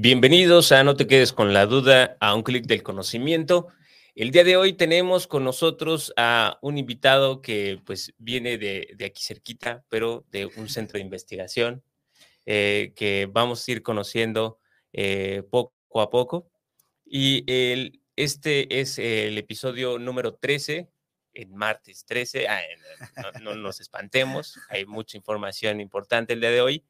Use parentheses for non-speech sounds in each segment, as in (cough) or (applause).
Bienvenidos a No te quedes con la duda, a un clic del conocimiento. El día de hoy tenemos con nosotros a un invitado que pues viene de, de aquí cerquita, pero de un centro de investigación eh, que vamos a ir conociendo eh, poco a poco. Y el, este es el episodio número 13, en martes 13. Ah, no, no nos espantemos, hay mucha información importante el día de hoy.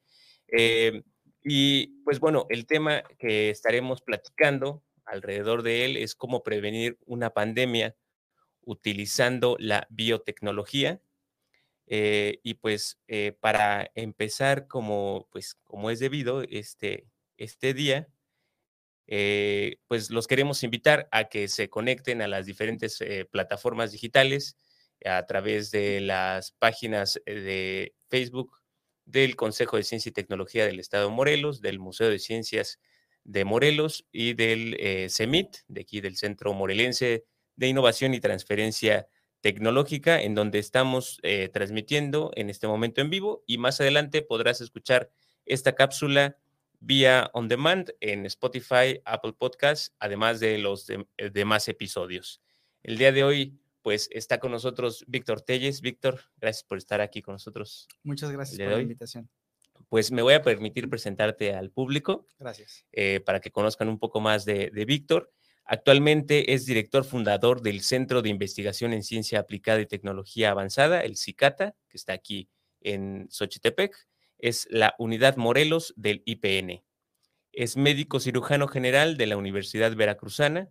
Eh, y pues bueno, el tema que estaremos platicando alrededor de él es cómo prevenir una pandemia utilizando la biotecnología. Eh, y pues eh, para empezar como, pues, como es debido este, este día, eh, pues los queremos invitar a que se conecten a las diferentes plataformas digitales a través de las páginas de Facebook del Consejo de Ciencia y Tecnología del Estado de Morelos, del Museo de Ciencias de Morelos y del eh, CEMIT, de aquí del Centro Morelense de Innovación y Transferencia Tecnológica, en donde estamos eh, transmitiendo en este momento en vivo y más adelante podrás escuchar esta cápsula vía on demand en Spotify, Apple Podcasts, además de los de- demás episodios. El día de hoy, pues está con nosotros Víctor Telles. Víctor, gracias por estar aquí con nosotros. Muchas gracias ¿Le por la invitación. Pues me voy a permitir presentarte al público Gracias. eh, para que conozcan un poco más de, de Víctor. Actualmente es director fundador del Centro de Investigación en Ciencia Aplicada y Tecnología Avanzada, el CICATA, que está aquí en Xochitepec. Es la unidad Morelos del IPN. Es médico cirujano general de la Universidad Veracruzana.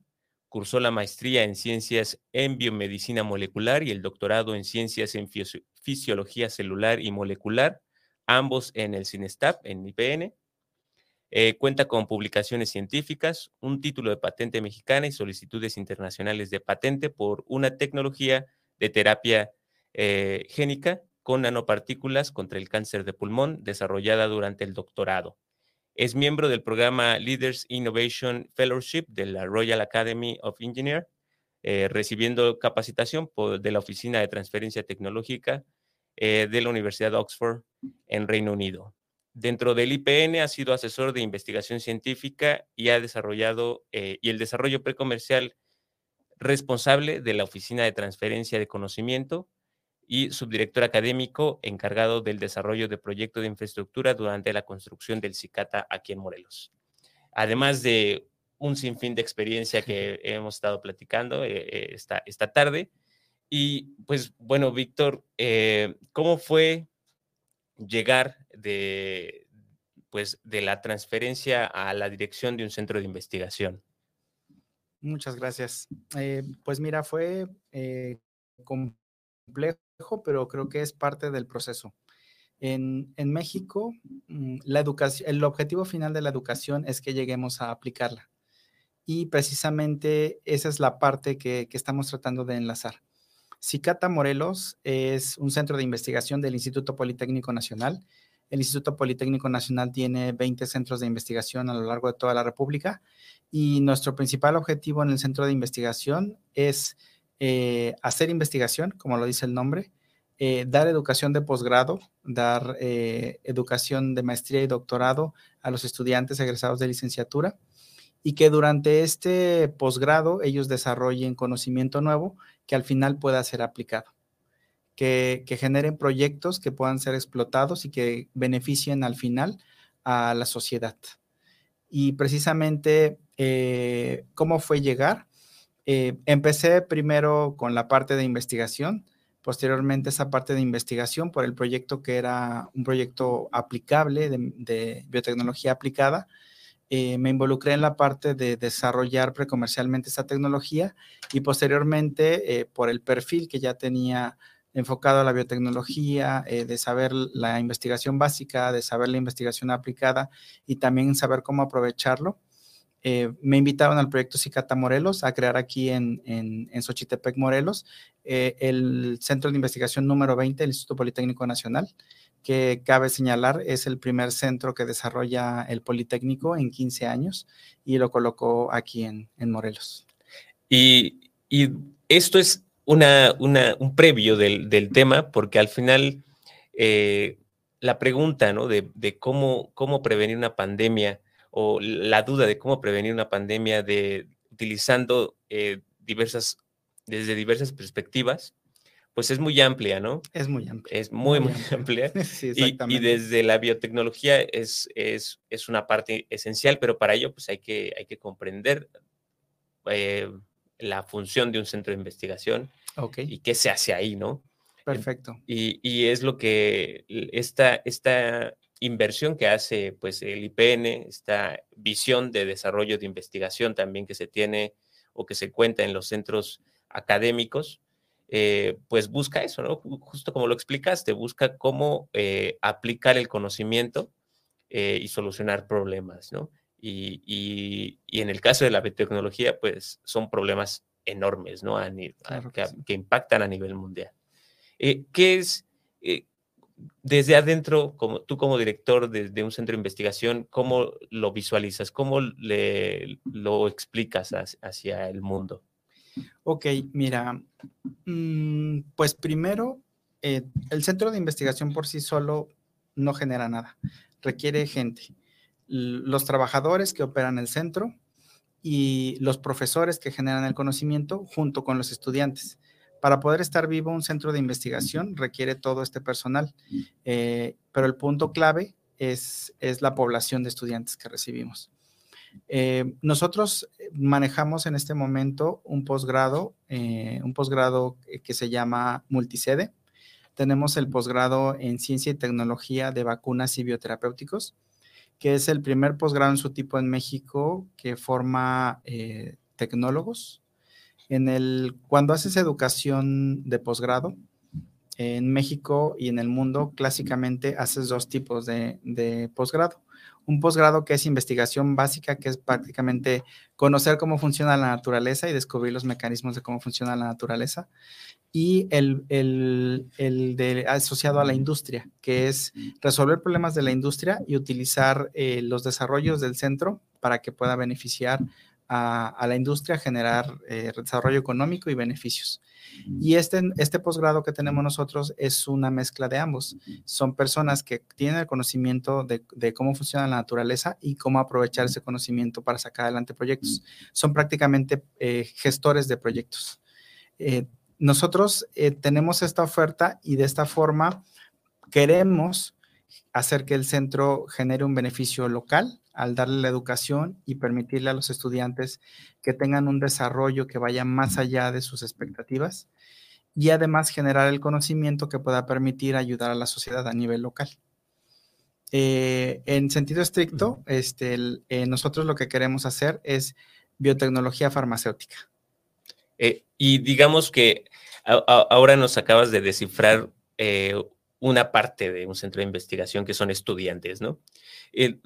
Cursó la maestría en Ciencias en Biomedicina Molecular y el doctorado en Ciencias en Fisio- Fisiología Celular y Molecular, ambos en el CINESTAP, en IPN. Eh, cuenta con publicaciones científicas, un título de patente mexicana y solicitudes internacionales de patente por una tecnología de terapia eh, génica con nanopartículas contra el cáncer de pulmón desarrollada durante el doctorado. Es miembro del programa Leaders Innovation Fellowship de la Royal Academy of Engineers, eh, recibiendo capacitación por- de la Oficina de Transferencia Tecnológica eh, de la Universidad de Oxford en Reino Unido. Dentro del IPN ha sido asesor de investigación científica y ha desarrollado eh, y el desarrollo precomercial responsable de la Oficina de Transferencia de Conocimiento y subdirector académico encargado del desarrollo de proyectos de infraestructura durante la construcción del CICATA aquí en Morelos. Además de un sinfín de experiencia (laughs) que hemos estado platicando eh, esta, esta tarde. Y pues bueno, Víctor, eh, ¿cómo fue llegar de, pues, de la transferencia a la dirección de un centro de investigación? Muchas gracias. Eh, pues mira, fue eh, complejo, pero creo que es parte del proceso. En, en México, mm, la educación, el objetivo final de la educación es que lleguemos a aplicarla. Y precisamente esa es la parte que, que estamos tratando de enlazar. Cicata Morelos es un centro de investigación del Instituto Politécnico Nacional. El Instituto Politécnico Nacional tiene 20 centros de investigación a lo largo de toda la República y nuestro principal objetivo en el centro de investigación es eh, hacer investigación, como lo dice el nombre, eh, dar educación de posgrado, dar eh, educación de maestría y doctorado a los estudiantes egresados de licenciatura y que durante este posgrado ellos desarrollen conocimiento nuevo que al final pueda ser aplicado, que, que generen proyectos que puedan ser explotados y que beneficien al final a la sociedad. Y precisamente, ¿cómo fue llegar? Eh, empecé primero con la parte de investigación, posteriormente esa parte de investigación por el proyecto que era un proyecto aplicable de, biotecnología aplicada. Eh, me involucré en la parte de desarrollar precomercialmente esta tecnología y posteriormente eh, por el perfil que ya tenía enfocado a la biotecnología, de saber la investigación básica, de saber la investigación aplicada y también saber cómo aprovecharlo. Eh, me invitaron al proyecto Cicata Morelos a crear aquí en, en, en Xochitepec, Morelos, eh, el centro de investigación número 20 del Instituto Politécnico Nacional, que cabe señalar es el primer centro que desarrolla el Politécnico en 15 años y lo colocó aquí en, en Morelos. Y, y, esto es una, una, un previo del, del, tema, porque al final eh, la pregunta ¿no? de, de cómo, cómo prevenir una pandemia o la duda de cómo prevenir una pandemia de utilizando eh, diversas, desde diversas perspectivas, pues es muy amplia, ¿no? Es muy amplia. Es muy, muy, muy amplia. (laughs) sí, y, y, desde la biotecnología es, es, es, una parte esencial, pero para ello pues hay que, hay que comprender eh, la función de un centro de investigación okay. y qué se hace ahí, ¿no? Perfecto. Y, y es lo que esta, esta inversión que hace pues el IPN, esta visión de desarrollo de investigación también que se tiene o que se cuenta en los centros académicos, eh, pues busca eso, ¿no? Justo como lo explicaste, busca cómo eh, aplicar el conocimiento eh, y solucionar problemas, ¿no? Y, y, y, en el caso de la biotecnología, pues son problemas enormes, ¿no? A, claro que, que, sí. que, impactan a nivel mundial. ¿Qué es, desde adentro, como tú como director de, un centro de investigación, ¿cómo lo visualizas? ¿Cómo le, lo explicas hacia, el mundo? Ok, mira, mmm, pues primero, eh, el centro de investigación por sí solo no genera nada, requiere gente. Los trabajadores que operan el centro y los profesores que generan el conocimiento junto con los estudiantes. Para poder estar vivo, un centro de investigación requiere todo este personal, eh, pero el punto clave es, es, la población de estudiantes que recibimos. Eh, nosotros manejamos en este momento un posgrado, eh, un posgrado que se llama multisede. Tenemos el posgrado en ciencia y tecnología de vacunas y bioterapéuticos, que es el primer posgrado en su tipo en México que forma eh, tecnólogos, en el, cuando haces educación de posgrado, en México y en el mundo, clásicamente haces dos tipos de, de posgrado. Un posgrado que es investigación básica, que es prácticamente conocer cómo funciona la naturaleza y descubrir los mecanismos de cómo funciona la naturaleza. Y el, el, el asociado a la industria, que es resolver problemas de la industria y utilizar eh, los desarrollos del centro para que pueda beneficiar a, a, la industria, generar eh, desarrollo económico y beneficios. Y este, este posgrado que tenemos nosotros es una mezcla de ambos. Son personas que tienen el conocimiento de, de, cómo funciona la naturaleza y cómo aprovechar ese conocimiento para sacar adelante proyectos. Son prácticamente eh, gestores de proyectos. Eh, nosotros eh, tenemos esta oferta y de esta forma queremos hacer que el centro genere un beneficio local al darle la educación y permitirle a los estudiantes que tengan un desarrollo que vaya más allá de sus expectativas y además generar el conocimiento que pueda permitir ayudar a la sociedad a nivel local. Eh, en sentido estricto, este, el, eh, nosotros lo que queremos hacer es biotecnología farmacéutica. Eh, y digamos que a, a, ahora nos acabas de descifrar una parte de un centro de investigación que son estudiantes, ¿no?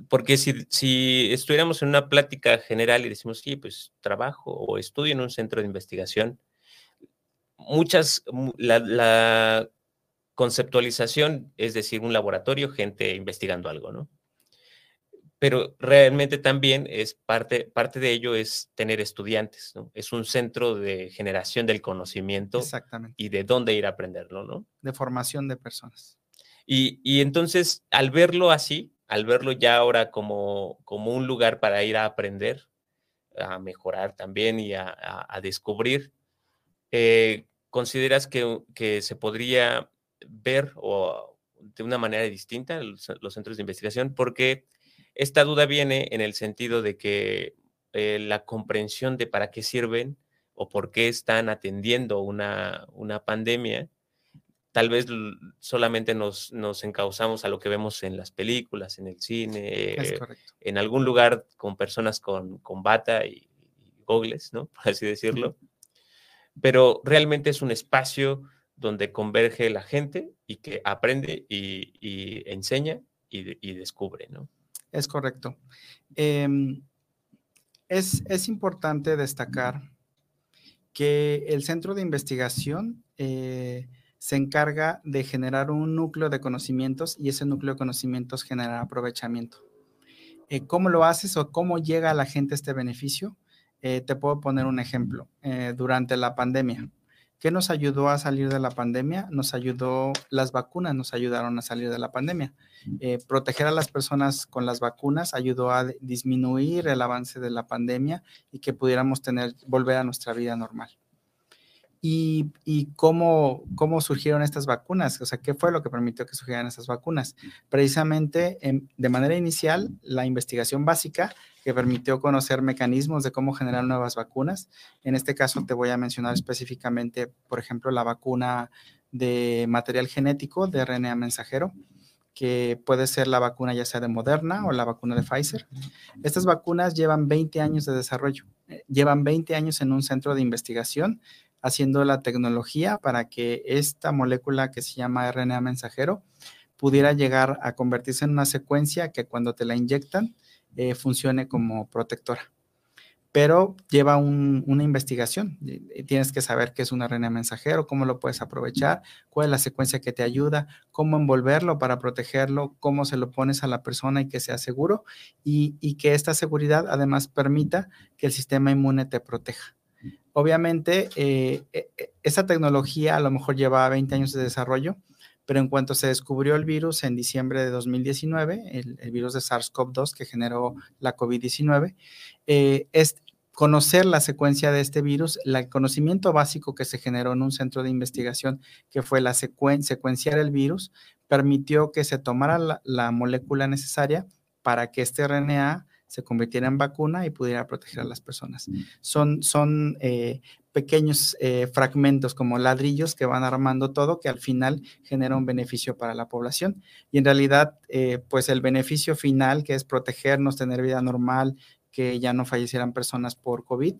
Porque si, si, estuviéramos en una plática general y decimos, sí, pues trabajo o estudio en un centro de investigación, muchas, la conceptualización es decir, un laboratorio, gente investigando algo, ¿no? Pero realmente también es parte, parte de ello es tener estudiantes, ¿no? Es un centro de generación del conocimiento Exactamente. y de dónde ir a aprenderlo, ¿no? De formación de personas. Y, y, entonces, al verlo así, al verlo ya ahora como, como un lugar para ir a aprender, a mejorar también y a, a, a descubrir, eh, ¿consideras que, que, se podría ver o de una manera distinta los, los, centros de investigación? Porque esta duda viene en el sentido de que eh, la comprensión de para qué sirven o por qué están atendiendo una, una pandemia, tal vez solamente nos, nos, encauzamos a lo que vemos en las películas, en el cine, eh, en algún lugar con personas con, con bata y, y gogles, ¿no? (laughs) Por así decirlo. Pero realmente es un espacio donde converge la gente y que aprende y, y enseña y, y, descubre, ¿no? Es correcto. Eh, es, es importante destacar que el centro de investigación eh, se encarga de generar un núcleo de conocimientos y ese núcleo de conocimientos genera aprovechamiento. Eh, ¿Cómo lo haces o cómo llega a la gente este beneficio? Eh, te puedo poner un ejemplo. durante la pandemia, ¿Qué nos ayudó a salir de la pandemia? Nos ayudó, las vacunas nos ayudaron a salir de la pandemia. Eh, proteger a las personas con las vacunas ayudó a disminuir el avance de la pandemia y que pudiéramos tener, volver a nuestra vida normal y, cómo, cómo surgieron estas vacunas, o sea, qué fue lo que permitió que surgieran estas vacunas. Precisamente de manera inicial, la investigación básica que permitió conocer mecanismos de cómo generar nuevas vacunas. En este caso te voy a mencionar específicamente, por ejemplo, la vacuna de material genético de RNA mensajero que puede ser la vacuna ya sea de Moderna o la vacuna de Pfizer. Estas vacunas llevan 20 años de desarrollo, eh, llevan 20 años en un centro de investigación haciendo la tecnología para que esta molécula que se llama RNA mensajero pudiera llegar a convertirse en una secuencia que cuando te la inyectan eh, funcione como protectora. Pero lleva una investigación. Tienes que saber qué es un RNA mensajero, cómo lo puedes aprovechar, cuál es la secuencia que te ayuda, cómo envolverlo para protegerlo, cómo se lo pones a la persona y que sea seguro y, y que esta seguridad además permita que el sistema inmune te proteja. Obviamente, eh, e, e, esa tecnología a lo mejor lleva 20 años de desarrollo, pero en cuanto se descubrió el virus en diciembre de 2019, el, virus de SARS-CoV-2 que generó la COVID-19, eh, es conocer la secuencia de este virus, el conocimiento básico que se generó en un centro de investigación, que fue la secuenciar el virus, permitió que se tomara la, la molécula necesaria para que este RNA se convirtiera en vacuna y pudiera proteger a las personas. Son, son eh, pequeños eh, fragmentos como ladrillos que van armando todo que al final genera un beneficio para la población. Y en realidad, eh, pues el beneficio final, que es protegernos, tener vida normal, que ya no fallecieran personas por COVID,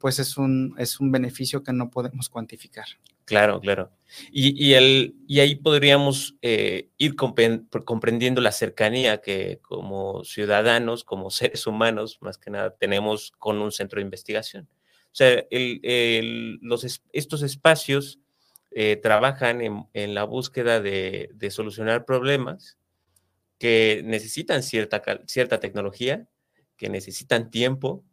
pues es un, es un beneficio que no podemos cuantificar. Claro, claro. Y, el, y ahí podríamos eh, ir comprendiendo la cercanía que como ciudadanos, como (laughs) seres humanos, más que nada, tenemos con un centro de investigación. O sea, los, estos espacios eh, trabajan en, la búsqueda de, solucionar problemas que necesitan cierta, cierta tecnología, que necesitan tiempo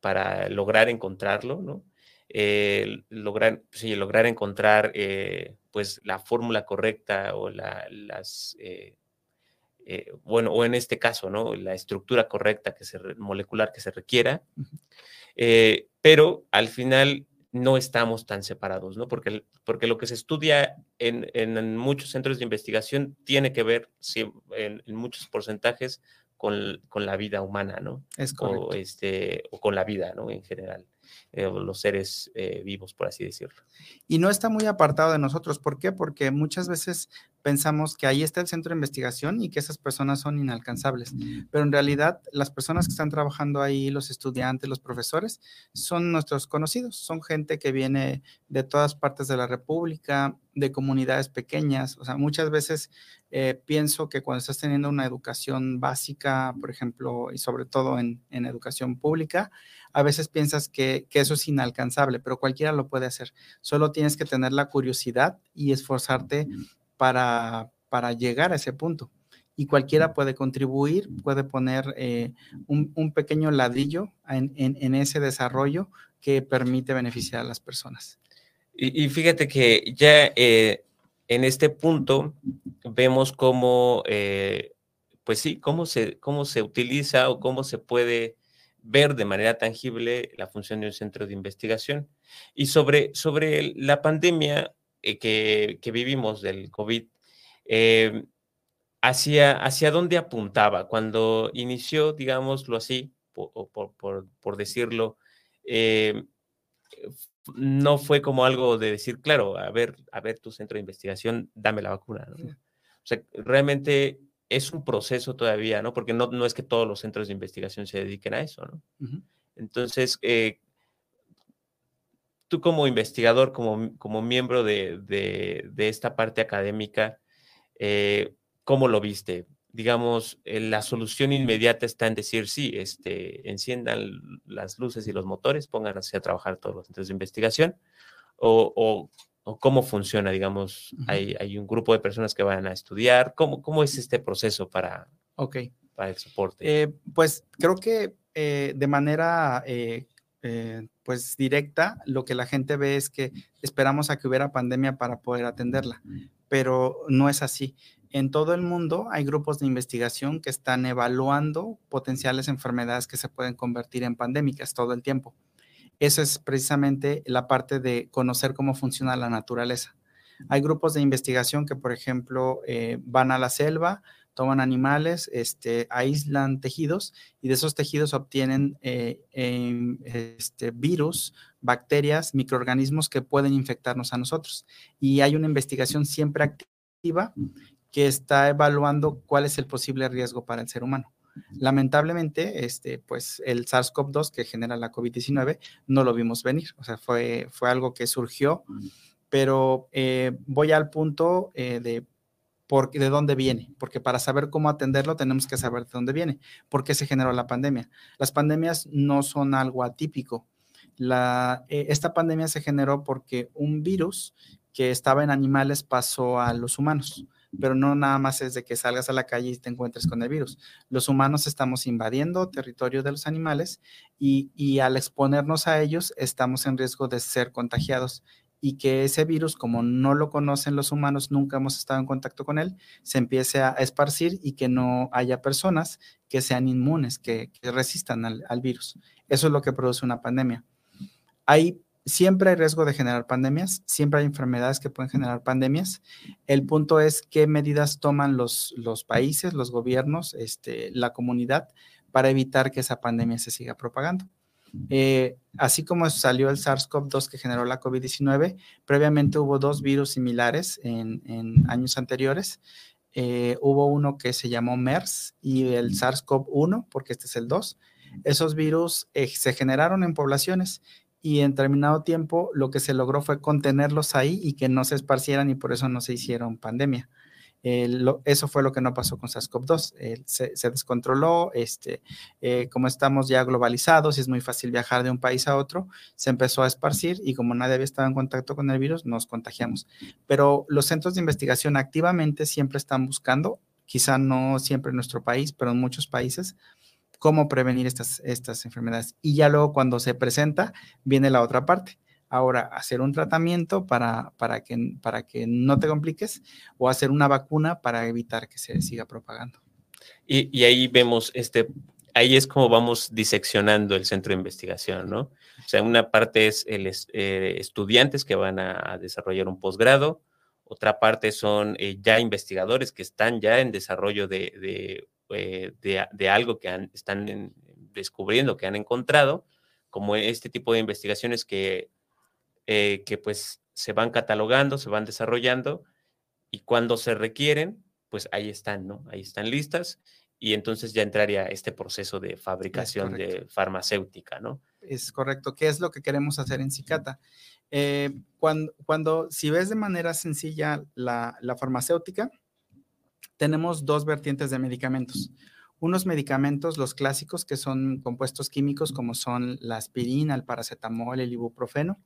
para lograr encontrarlo, ¿no? Eh, lograr, lograr encontrar eh, pues la fórmula correcta o la, las, eh, bueno, o en este caso, ¿no? La estructura correcta que se, molecular que se requiera, pero al final no estamos tan separados, ¿no? Porque, porque lo que se estudia en, en muchos centros de investigación tiene que ver en, en muchos porcentajes con, con, la vida humana, ¿no? Es correcto. O, este, o con la vida, ¿no? En general. Eh, los seres eh, vivos, por así decirlo. Y no está muy apartado de nosotros. ¿Por qué? Porque muchas veces pensamos que ahí está el centro de investigación y que esas personas son inalcanzables. Pero en realidad las personas que están trabajando ahí, los estudiantes, los profesores, son nuestros conocidos, son gente que viene de todas partes de la República, de comunidades pequeñas. O sea, muchas veces eh, pienso que cuando estás teniendo una educación básica, por ejemplo, y sobre todo en, educación pública, a veces piensas que, que, eso es inalcanzable, pero cualquiera lo puede hacer. Solo tienes que tener la curiosidad y esforzarte para, para llegar a ese punto. Y cualquiera puede contribuir, puede poner eh, un, pequeño ladrillo en, ese desarrollo que permite beneficiar a las personas. Y, fíjate que ya eh, en este punto vemos cómo, eh, pues sí, cómo se, cómo se utiliza o cómo se puede ver de manera tangible la función de un centro de investigación. Y sobre, sobre la pandemia, eh, que, vivimos del COVID, eh, hacia, hacia dónde apuntaba cuando inició, digámoslo así, por, decirlo, eh, no fue como algo de decir, claro, a ver, a ver tu centro de investigación, dame la vacuna. O sea, realmente es un proceso todavía, ¿no? Porque no, no es que todos los centros de investigación se dediquen a eso, ¿no? Entonces, eh, tú como investigador, como, como miembro de, esta parte académica, eh, ¿cómo lo viste? Digamos, eh, la solución inmediata está en decir, sí, este, enciendan las luces y los motores, pónganse a trabajar todos los centros de investigación, o, o, cómo funciona, digamos, hay, hay, un grupo de personas que van a estudiar, ¿cómo, cómo es este proceso para, okay. para el soporte? Eh, pues creo que eh, de manera... pues directa, lo que la gente ve es que esperamos a que hubiera pandemia para poder atenderla, pero no es así en todo el mundo hay grupos de investigación que están evaluando potenciales enfermedades que se pueden convertir en pandémicas todo el tiempo. Eso es precisamente la parte de conocer cómo funciona la naturaleza. Hay grupos de investigación que, por ejemplo, eh, van a la selva, toman animales, este, aíslan tejidos y de esos tejidos obtienen eh, em, este, virus, bacterias, microorganismos que pueden infectarnos a nosotros. Y hay una investigación siempre activa que está evaluando cuál es el posible riesgo para el ser humano. Lamentablemente, este, pues el SARS-CoV-2 que genera la COVID-19 no lo vimos venir, o sea, fue, fue algo que surgió, pero eh, voy al punto eh, de, por, de dónde viene, porque para saber cómo atenderlo tenemos que saber de dónde viene, por qué se generó la pandemia. Las pandemias no son algo atípico. La, eh, esta pandemia se generó porque un virus que estaba en animales pasó a los humanos pero no nada más es de que salgas a la calle y te encuentres con el virus. Los humanos estamos invadiendo territorio de los animales y, al exponernos a ellos estamos en riesgo de ser contagiados y que ese virus, como no lo conocen los humanos, nunca hemos estado en contacto con él, se empiece a esparcir y que no haya personas que sean inmunes, que, resistan al, al, virus. Eso es lo que produce una pandemia. Hay siempre hay riesgo de generar pandemias, siempre hay enfermedades que pueden generar pandemias. El punto es qué medidas toman los, países, los gobiernos, este, la comunidad para evitar que esa pandemia se siga propagando. Eh, así como salió el SARS-CoV-2 que generó la COVID-19, previamente hubo dos virus similares en, años anteriores. Eh, hubo uno que se llamó MERS y el SARS-CoV-1, porque este es el 2. Esos virus eh, se generaron en poblaciones y en determinado tiempo lo que se logró fue contenerlos ahí y que no se esparcieran y por eso no se hicieron pandemia. eso fue lo que no pasó con SARS-CoV-2. se, descontroló, este, eh, como estamos ya globalizados y es muy fácil viajar de un país a otro, se empezó a esparcir y como nadie había estado en contacto con el virus, nos contagiamos. Pero los centros de investigación activamente siempre están buscando, quizá no siempre en nuestro país, pero en muchos países, cómo prevenir estas, estas enfermedades. Y ya luego cuando se presenta, viene la otra parte. Ahora, hacer un tratamiento para, para, que, para que no te compliques o hacer una vacuna para evitar que se siga propagando. Y, ahí vemos, este, ahí es como vamos diseccionando el centro de investigación, ¿no? O sea, una parte es el, eh, estudiantes que van a, desarrollar un posgrado, otra parte son eh, ya investigadores que están ya en desarrollo de eh, de, algo que están descubriendo, que han encontrado, como este tipo de investigaciones que, eh, que pues se van catalogando, se van desarrollando y cuando se requieren, pues ahí están, ¿no? Ahí están listas y entonces ya entraría este proceso de fabricación de farmacéutica, ¿no? Es correcto. ¿Qué es lo que queremos hacer en Cicata? Eh, cuando, cuando, si ves de manera sencilla la, la farmacéutica, tenemos dos vertientes de medicamentos. Unos medicamentos, los clásicos, que son compuestos químicos como son la aspirina, el paracetamol, el ibuprofeno.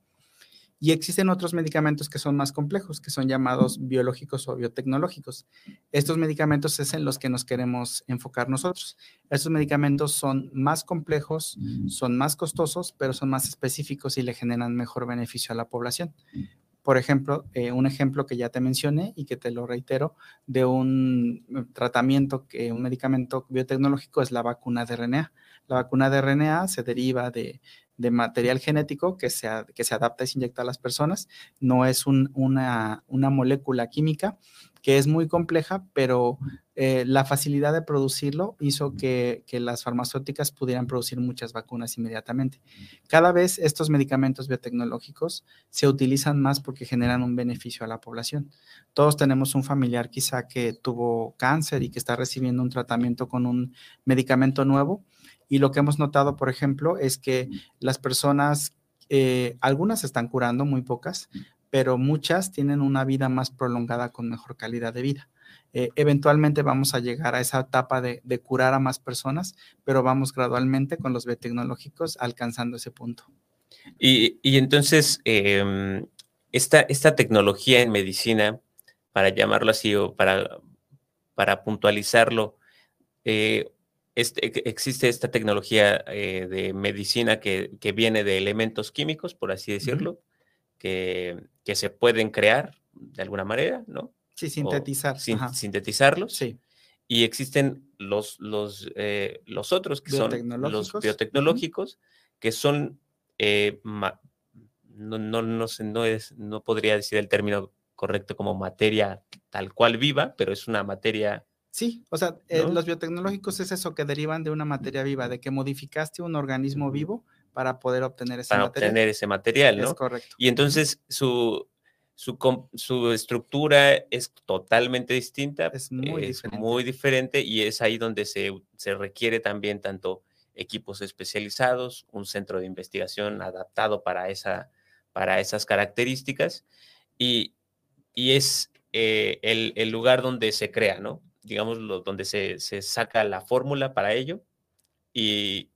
Y existen otros medicamentos que son más complejos, que son llamados biológicos o biotecnológicos. Estos medicamentos es en los que nos queremos enfocar nosotros. Estos medicamentos son más complejos, son más costosos, pero son más específicos y le generan mejor beneficio a la población. Por ejemplo, eh, un ejemplo que ya te mencioné y que te lo reitero, de un eh, tratamiento, que un medicamento biotecnológico es la vacuna de RNA. La vacuna de RNA se deriva de, material genético que se, que se adapta y se inyecta a las personas. No es una, una molécula química que es muy compleja, pero eh, la facilidad de producirlo hizo que, las farmacéuticas pudieran producir muchas vacunas inmediatamente. Cada vez estos medicamentos biotecnológicos se utilizan más porque generan un beneficio a la población. Todos tenemos un familiar quizá que tuvo cáncer y que está recibiendo un tratamiento con un medicamento nuevo. Y lo que hemos notado, por ejemplo, es que las personas, eh, algunas están curando, muy pocas, pero muchas tienen una vida más prolongada con mejor calidad de vida. Eh, eventualmente vamos a llegar a esa etapa de, curar a más personas, pero vamos gradualmente con los biotecnológicos alcanzando ese punto. Y, entonces, em, esta, esta tecnología en medicina, para llamarlo así o para, para puntualizarlo, eh, este, existe esta tecnología eh, de medicina que, viene de elementos químicos, por así decirlo, que, se pueden crear de alguna manera, ¿no? Sí, sintetizar. sintetizarlos. Sí. Y existen los, los, eh, los otros que son los biotecnológicos, que son, eh, no, no, no, sé, no, es, no podría decir el término correcto como materia tal cual viva, pero es una materia Sí, o sea, eh, los biotecnológicos es eso que derivan de una materia viva, de que modificaste un organismo vivo para poder obtener ese material. Para obtener ese material, ¿no? Es correcto. Y entonces su, su, estructura es totalmente distinta. Es muy diferente. muy diferente y es ahí donde se, requiere también tanto equipos especializados, un centro de investigación adaptado para, esa, para esas características y, es eh, el, el lugar donde se crea, ¿no? digamos, donde se, saca la fórmula para ello y,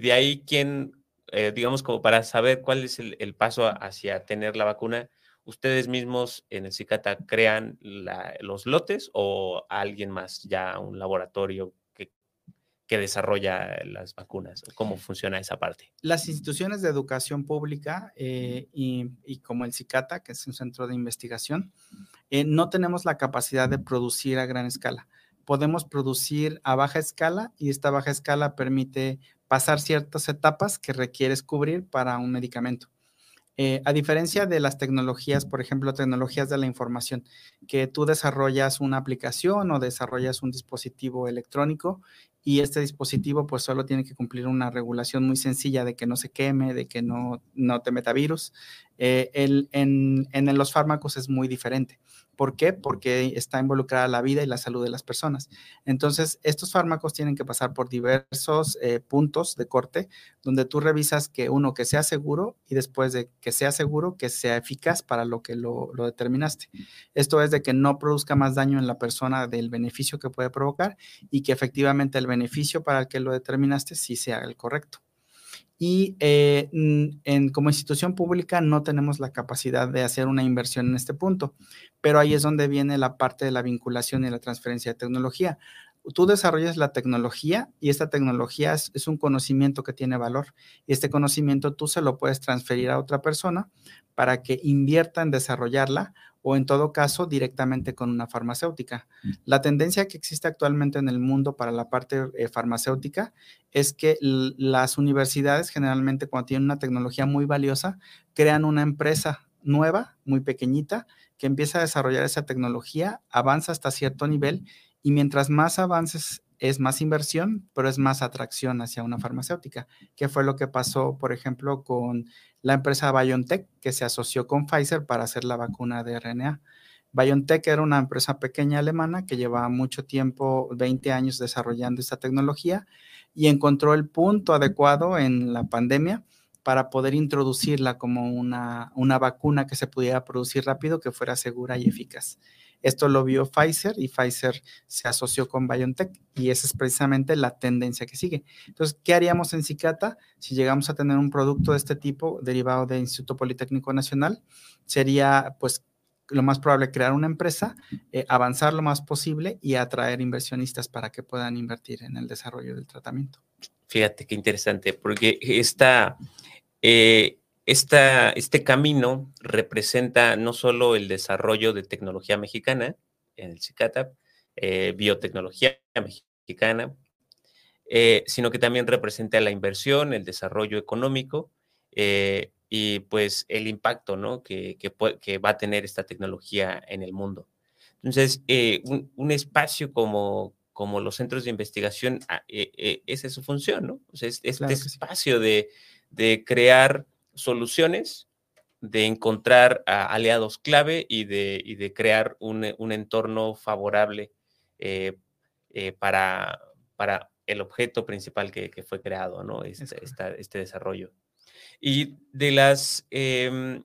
de ahí quién, eh, digamos, como para saber cuál es el, paso hacia tener la vacuna, ustedes mismos en el CICATA crean los lotes o alguien más, ya un laboratorio que desarrolla las vacunas? ¿Cómo funciona esa parte? Las instituciones de educación pública eh, y, como el CICATA, que es un centro de investigación, eh, no tenemos la capacidad de producir a gran escala. Podemos producir a baja escala y esta baja escala permite pasar ciertas etapas que requieres cubrir para un medicamento. Eh, a diferencia de las tecnologías, por ejemplo, tecnologías de la información, que tú desarrollas una aplicación o desarrollas un dispositivo electrónico y este dispositivo pues solo tiene que cumplir una regulación muy sencilla de que no se queme, de que no, no te meta virus. Eh, en, en, los fármacos es muy diferente. ¿Por qué? Porque está involucrada la vida y la salud de las personas. Entonces, estos fármacos tienen que pasar por diversos eh, puntos de corte donde tú revisas que uno, que sea seguro y después de que sea seguro, que sea eficaz para lo que lo, lo determinaste. Esto es de que no produzca más daño en la persona del beneficio que puede provocar y que efectivamente el beneficio para el que lo determinaste sí sea el correcto y eh, como institución pública no tenemos la capacidad de hacer una inversión en este punto, pero ahí es donde viene la parte de la vinculación y la transferencia de tecnología. Tú desarrollas la tecnología y esta tecnología es, es un conocimiento que tiene valor y este conocimiento tú se lo puedes transferir a otra persona para que invierta en desarrollarla o en todo caso directamente con una farmacéutica. Mm. La tendencia que existe actualmente en el mundo para la parte eh, farmacéutica es que las universidades generalmente cuando tienen una tecnología muy valiosa, crean una empresa nueva, muy pequeñita, que empieza a desarrollar esa tecnología, avanza hasta cierto nivel y mientras más avances es más inversión, pero es más atracción hacia una farmacéutica, que fue lo que pasó, por ejemplo, con la empresa BioNTech, que se asoció con Pfizer para hacer la vacuna de RNA. BioNTech era una empresa pequeña alemana que llevaba mucho tiempo, 20 años desarrollando esta tecnología y encontró el punto adecuado en la pandemia para poder introducirla como una, una vacuna que se pudiera producir rápido, que fuera segura y eficaz. Esto lo vio Pfizer y Pfizer se asoció con BioNTech y esa es precisamente la tendencia que sigue. Entonces, ¿qué haríamos en Cicata si llegamos a tener un producto de este tipo derivado del Instituto Politécnico Nacional? Sería, pues, lo más probable crear una empresa, eh, avanzar lo más posible y atraer inversionistas para que puedan invertir en el desarrollo del tratamiento. Fíjate qué interesante, porque esta, eh, este camino representa no solo el desarrollo de tecnología mexicana en el CICATAP, eh, biotecnología mexicana, eh, sino que también representa la inversión, el desarrollo económico eh, y pues el impacto ¿no? que, va a tener esta tecnología en el mundo. Entonces, un, espacio como, como los centros de investigación, ah, esa es su función, ¿no? O sea, es, este espacio de, de crear soluciones, de encontrar aliados clave y de, de crear un, entorno favorable eh, eh, para, para el objeto principal que, fue creado, ¿no? Este, este, desarrollo. Y de las, em,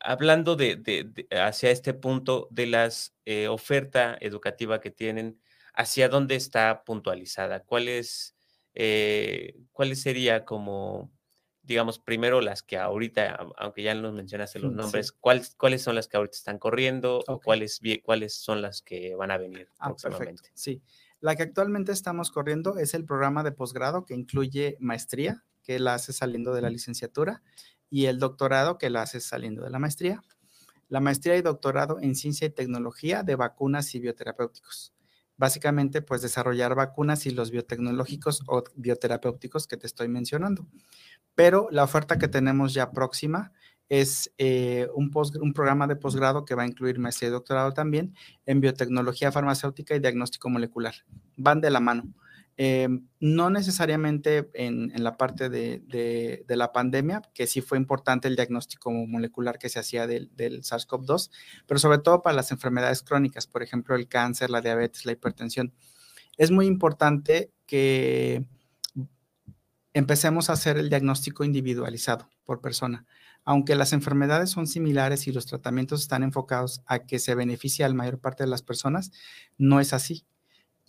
hablando de, hacia este punto de las eh, oferta educativa que tienen, ¿hacia dónde está puntualizada? ¿Cuáles eh, cuáles sería como, digamos, primero las que ahorita, aunque ya nos mencionaste los nombres, ¿cuáles, ¿cuáles son las que ahorita están corriendo o cuáles, cuáles son las que van a venir ah, próximamente? Sí, la que actualmente estamos corriendo es el programa de posgrado que incluye maestría, que la hace saliendo de la licenciatura, y el doctorado que la hace saliendo de la maestría. La maestría y doctorado en ciencia y tecnología de vacunas y bioterapéuticos. Básicamente, pues desarrollar vacunas y los biotecnológicos o bioterapéuticos que te estoy mencionando. Pero la oferta que tenemos ya próxima es eh, un, un programa de posgrado que va a incluir maestría y doctorado también en biotecnología farmacéutica y diagnóstico molecular. Van de la mano. Em, no necesariamente en, la parte de, la pandemia, que sí fue importante el diagnóstico molecular que se hacía del, del SARS-CoV-2, pero sobre todo para las enfermedades crónicas, por ejemplo, el cáncer, la diabetes, la hipertensión. Es muy importante que empecemos a hacer el diagnóstico individualizado por persona. Aunque las enfermedades son similares y los tratamientos están enfocados a que se beneficie a la mayor parte de las personas, no es así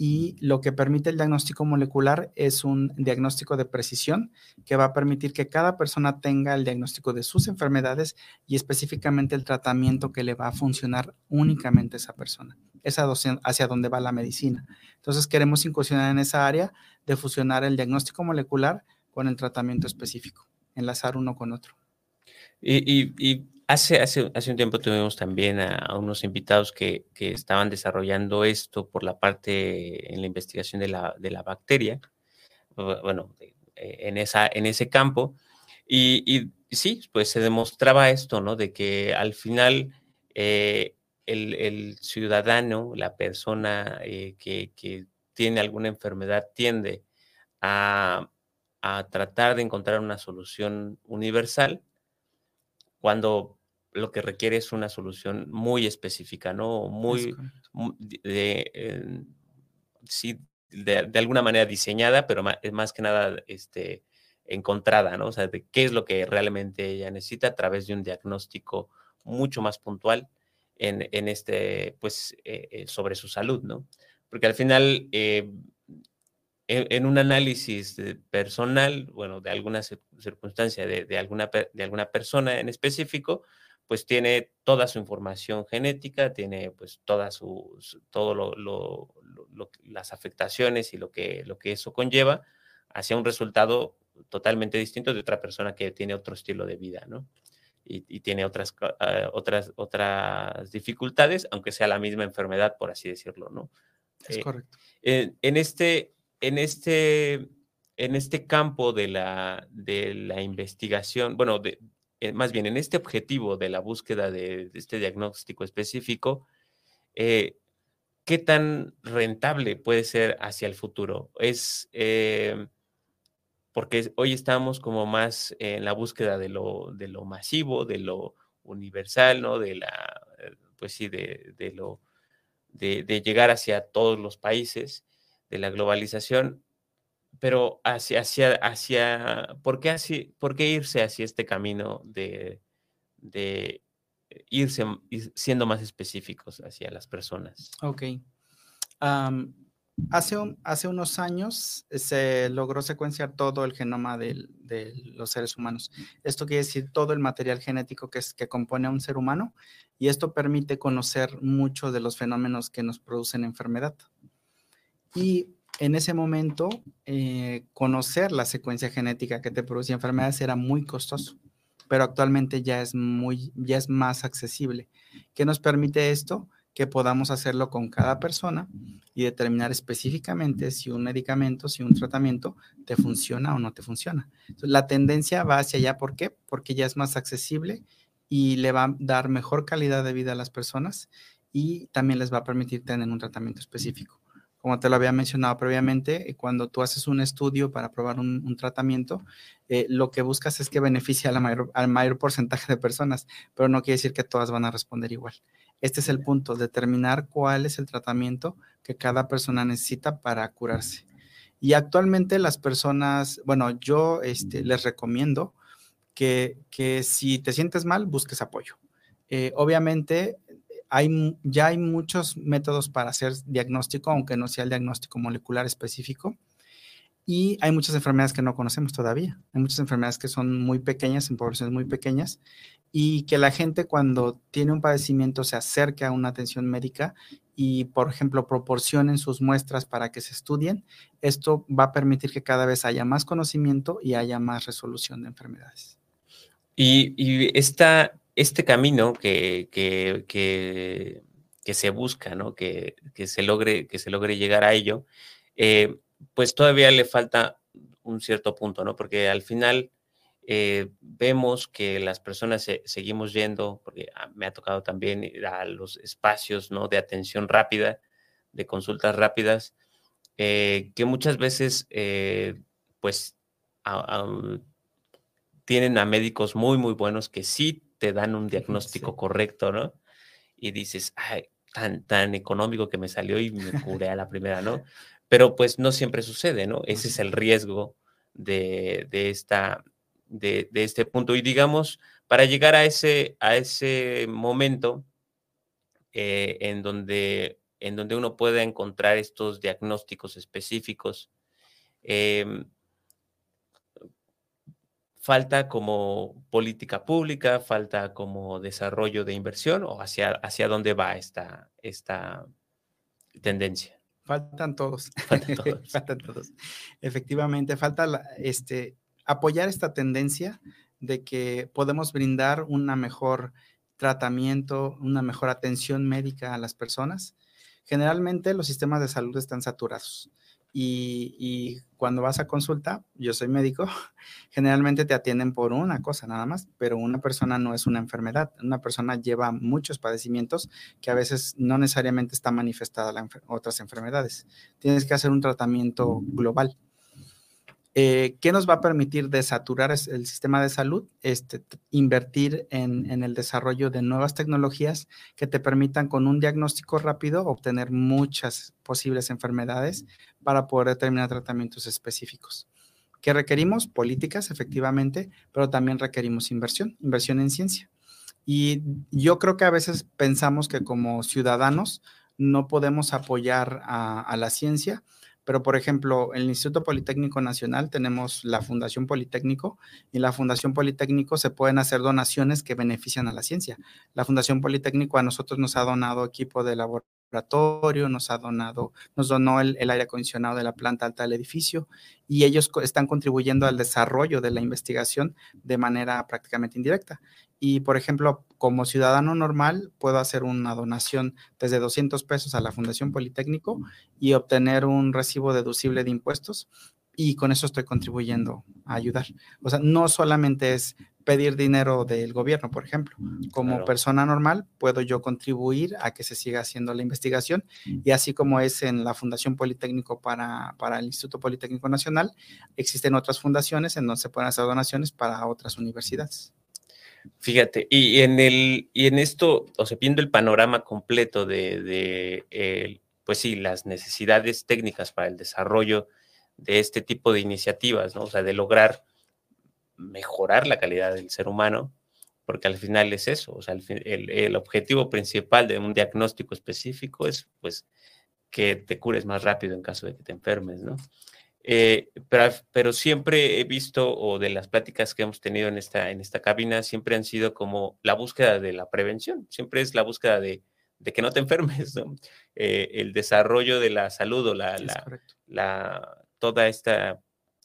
y lo que permite el diagnóstico molecular es un diagnóstico de precisión que va a permitir que cada persona tenga el diagnóstico de sus enfermedades y específicamente el tratamiento que le va a funcionar únicamente a esa persona. Es hacia donde va la medicina. Entonces queremos incursionar en esa área de fusionar el diagnóstico molecular con el tratamiento específico, enlazar uno con otro. y Hace, hace, hace un tiempo tuvimos también a, unos invitados que, que, estaban desarrollando esto por la parte en la investigación de la, de la bacteria, bueno, eh, en, esa, en ese campo. Y, y, sí, pues se demostraba esto, ¿no? De que al final eh, el, el, ciudadano, la persona eh, que, que, tiene alguna enfermedad, tiende a, a tratar de encontrar una solución universal cuando lo que requiere es una solución muy específica, ¿no? Muy, de, sí, de, alguna manera diseñada, pero más, más, que nada este, encontrada, ¿no? O sea, de qué es lo que realmente ella necesita a través de un diagnóstico mucho más puntual en, en este, pues, eh, eh, sobre su salud, ¿no? Porque al final, eh, en, un análisis personal, bueno, de alguna circunstancia de, de, alguna, de alguna persona en específico, pues tiene toda su información genética, tiene pues toda su, todo lo, las afectaciones y lo que, lo que eso conlleva hacia un resultado totalmente distinto de otra persona que tiene otro estilo de vida, ¿no? Y, tiene otras, ah, otras, otras dificultades, aunque sea la misma enfermedad, por así decirlo, ¿no? Es eh, correcto. En, este, en, este, en este campo de la, de la investigación, bueno, de, eh, más bien en este objetivo de la búsqueda de, este diagnóstico específico, eh, ¿qué tan rentable puede ser hacia el futuro? Es eh, porque hoy estamos como más en la búsqueda de lo, de lo masivo, de lo universal, ¿no? De la, pues sí, de, de lo, de, de llegar hacia todos los países, de la globalización pero hacia, hacia, hacia ¿por, qué así, ¿por qué irse hacia este camino de, de irse siendo más específicos hacia las personas? Ok. hace, hace unos años se logró secuenciar todo el genoma de, de, los seres humanos. Esto quiere decir todo el material genético que, es, que compone a un ser humano y esto permite conocer mucho de los fenómenos que nos producen enfermedad. Y en ese momento, eh, conocer la secuencia genética que te producía enfermedades era muy costoso, pero actualmente ya es, muy, ya es más accesible. ¿Qué nos permite esto? Que podamos hacerlo con cada persona y determinar específicamente si un medicamento, si un tratamiento te funciona o no te funciona. la tendencia va hacia allá, ¿por qué? Porque ya es más accesible y le va a dar mejor calidad de vida a las personas y también les va a permitir tener un tratamiento específico como te lo había mencionado previamente, eh, cuando tú haces un estudio para probar un, tratamiento, eh, lo que buscas es que beneficie a la al mayor porcentaje de personas, pero no quiere decir que todas van a responder igual. Este es el punto, determinar cuál es el tratamiento que cada persona necesita para curarse. Y actualmente las personas, bueno, yo este, les recomiendo que, que si te sientes mal, busques apoyo Eh, obviamente, hay, ya hay muchos métodos para hacer diagnóstico, aunque no sea el diagnóstico molecular específico. Y hay muchas enfermedades que no conocemos todavía. Hay muchas enfermedades que son muy pequeñas, en poblaciones muy pequeñas, y que la gente cuando tiene un padecimiento se acerque a una atención médica y, por ejemplo, proporcionen sus muestras para que se estudien, esto va a permitir que cada vez haya más conocimiento y haya más resolución de enfermedades. Y, y este camino que, que, que, se busca, ¿no? Que, se logre, que se logre llegar a ello, eh, pues todavía le falta un cierto punto, ¿no? Porque al final eh, vemos que las personas seguimos yendo, porque ah, me ha tocado también ir a los espacios, ¿no? De atención rápida, de consultas rápidas, eh, que muchas veces, pues, tienen a médicos muy, muy buenos que sí te dan un diagnóstico correcto, ¿no? Y dices, ay, tan, tan económico que me salió y me curé a la primera, ¿no? pero pues no siempre sucede, ¿no? Ese es el riesgo de, esta, de, este punto. Y digamos, para llegar a ese, a ese momento eh, en, donde, en donde uno pueda encontrar estos diagnósticos específicos, em, falta como política pública, falta como desarrollo de inversión o hacia, hacia dónde va esta, esta tendencia. Faltan todos. (laughs) (laughs) Faltan todos. Efectivamente, falta este, apoyar esta tendencia de que podemos brindar un mejor tratamiento, una mejor atención médica a las personas. Generalmente los sistemas de salud están saturados. Y, cuando vas a consulta, yo soy médico, (laughs) generalmente te atienden por una cosa nada más, pero una persona no es una enfermedad. Una persona lleva muchos padecimientos que a veces no necesariamente está manifestada en otras enfermedades. Tienes que hacer un tratamiento global. Eh, ¿Qué nos va a permitir desaturar el sistema de salud? Este, invertir en, el desarrollo de nuevas tecnologías que te permitan con un diagnóstico rápido obtener muchas posibles enfermedades para poder determinar tratamientos específicos. ¿Qué requerimos? Políticas, efectivamente, pero también requerimos inversión, inversión en ciencia. Y yo creo que a veces pensamos que como ciudadanos no podemos apoyar a la ciencia pero, por ejemplo, en el Instituto Politécnico Nacional tenemos la Fundación Politécnico y en la Fundación Politécnico se pueden hacer donaciones que benefician a la ciencia. La Fundación Politécnico a nosotros nos ha donado equipo de laboratorio, nos ha donado, nos donó el, el aire acondicionado de la planta alta del edificio y ellos están contribuyendo al desarrollo de la investigación de manera prácticamente indirecta. Y, por ejemplo, como ciudadano normal, puedo hacer una donación desde 200 pesos a la Fundación Politécnico y obtener un recibo deducible de impuestos. Y con eso estoy contribuyendo a ayudar. O sea, no solamente es pedir dinero del gobierno, por ejemplo. Como persona normal, puedo yo contribuir a que se siga haciendo la investigación. Y así como es en la Fundación Politécnico para, para el Instituto Politécnico Nacional, existen otras fundaciones en donde se pueden hacer donaciones para otras universidades. Fíjate, y en el, y en esto, o sea, viendo el panorama completo de, pues sí, las necesidades técnicas para el desarrollo de este tipo de iniciativas, ¿no? O sea, de lograr mejorar la calidad del ser humano, porque al final es eso, o sea, el, el, objetivo principal de un diagnóstico específico es, pues, que te cures más rápido en caso de que te enfermes, ¿no? Eh, pero, pero, siempre he visto, o de las pláticas que hemos tenido en esta, en esta cabina, siempre han sido como la búsqueda de la prevención, siempre es la búsqueda de, de que no te enfermes, ¿no? Eh, el desarrollo de la salud o la, la, la toda esta,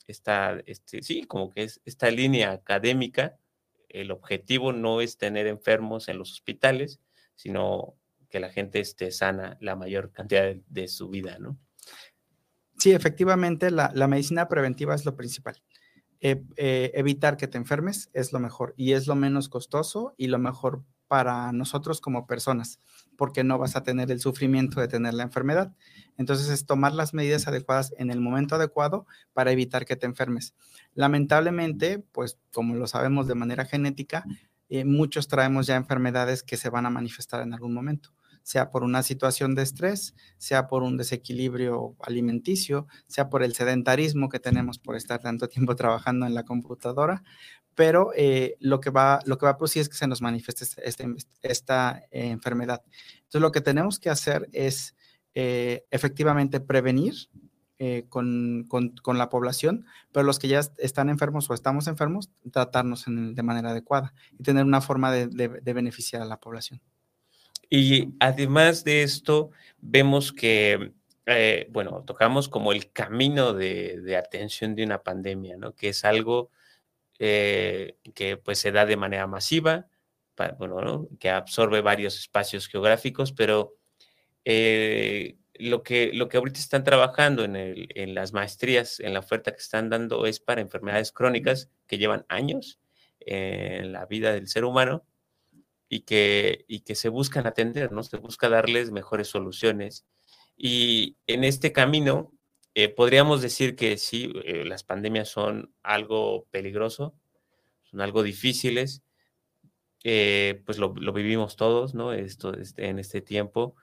esta este, sí, como que es esta línea académica, el objetivo no es tener enfermos en los hospitales, sino que la gente esté sana la mayor cantidad de, de su vida, ¿no? Sí, efectivamente, la, medicina preventiva es lo principal. Eh, eh, evitar que te enfermes es lo mejor y es lo menos costoso y lo mejor para nosotros como personas, porque no vas a tener el sufrimiento de tener la enfermedad. Entonces es tomar las medidas adecuadas en el momento adecuado para evitar que te enfermes. Lamentablemente, pues como lo sabemos de manera genética, eh, muchos traemos ya enfermedades que se van a manifestar en algún momento sea por una situación de estrés, sea por un desequilibrio alimenticio, sea por el sedentarismo que tenemos por estar tanto tiempo (laughs) trabajando en la computadora, pero eh, lo, que va, lo que va a producir es que se nos manifieste este, este, esta eh, enfermedad. Entonces, lo que tenemos que hacer es eh, efectivamente prevenir con, con, la población, pero los que ya están enfermos o estamos enfermos, tratarnos de manera adecuada y tener una forma de beneficiar a la población. Y además de esto, vemos que eh, bueno, tocamos como el camino de, atención de una pandemia, ¿no? Que es algo eh, que pues se da de manera masiva, bueno, que absorbe varios espacios geográficos, pero eh, lo, que, lo que ahorita están trabajando en, el, en las maestrías, en la oferta que están dando es para enfermedades crónicas que llevan años en la vida del ser humano y que, y que se buscan atender, ¿no? Se busca darles mejores soluciones y en este camino, eh, podríamos decir que sí, eh, las pandemias son algo peligroso, son algo difíciles, eh, pues lo, vivimos todos, ¿no? Esto, este, en este tiempo.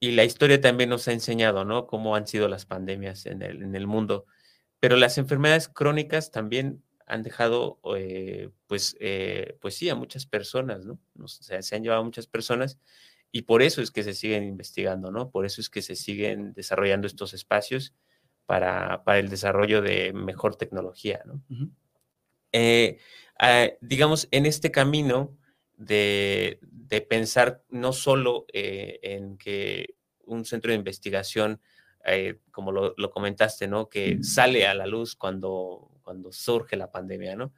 y la historia también nos ha enseñado, ¿no? Cómo han sido las pandemias en el, en el mundo. Pero las enfermedades crónicas también han dejado, pues, pues sí, a muchas personas, ¿no? O sea, se han llevado a muchas personas y por eso es que se siguen investigando, ¿no? Por eso es que se siguen desarrollando estos espacios para, el desarrollo de mejor tecnología, ¿no? Eh, ah, digamos, en este camino de, pensar no solo eh, en que un centro de investigación, eh, como lo, comentaste, ¿no? Que sale a la luz cuando, cuando surge la pandemia, ¿no?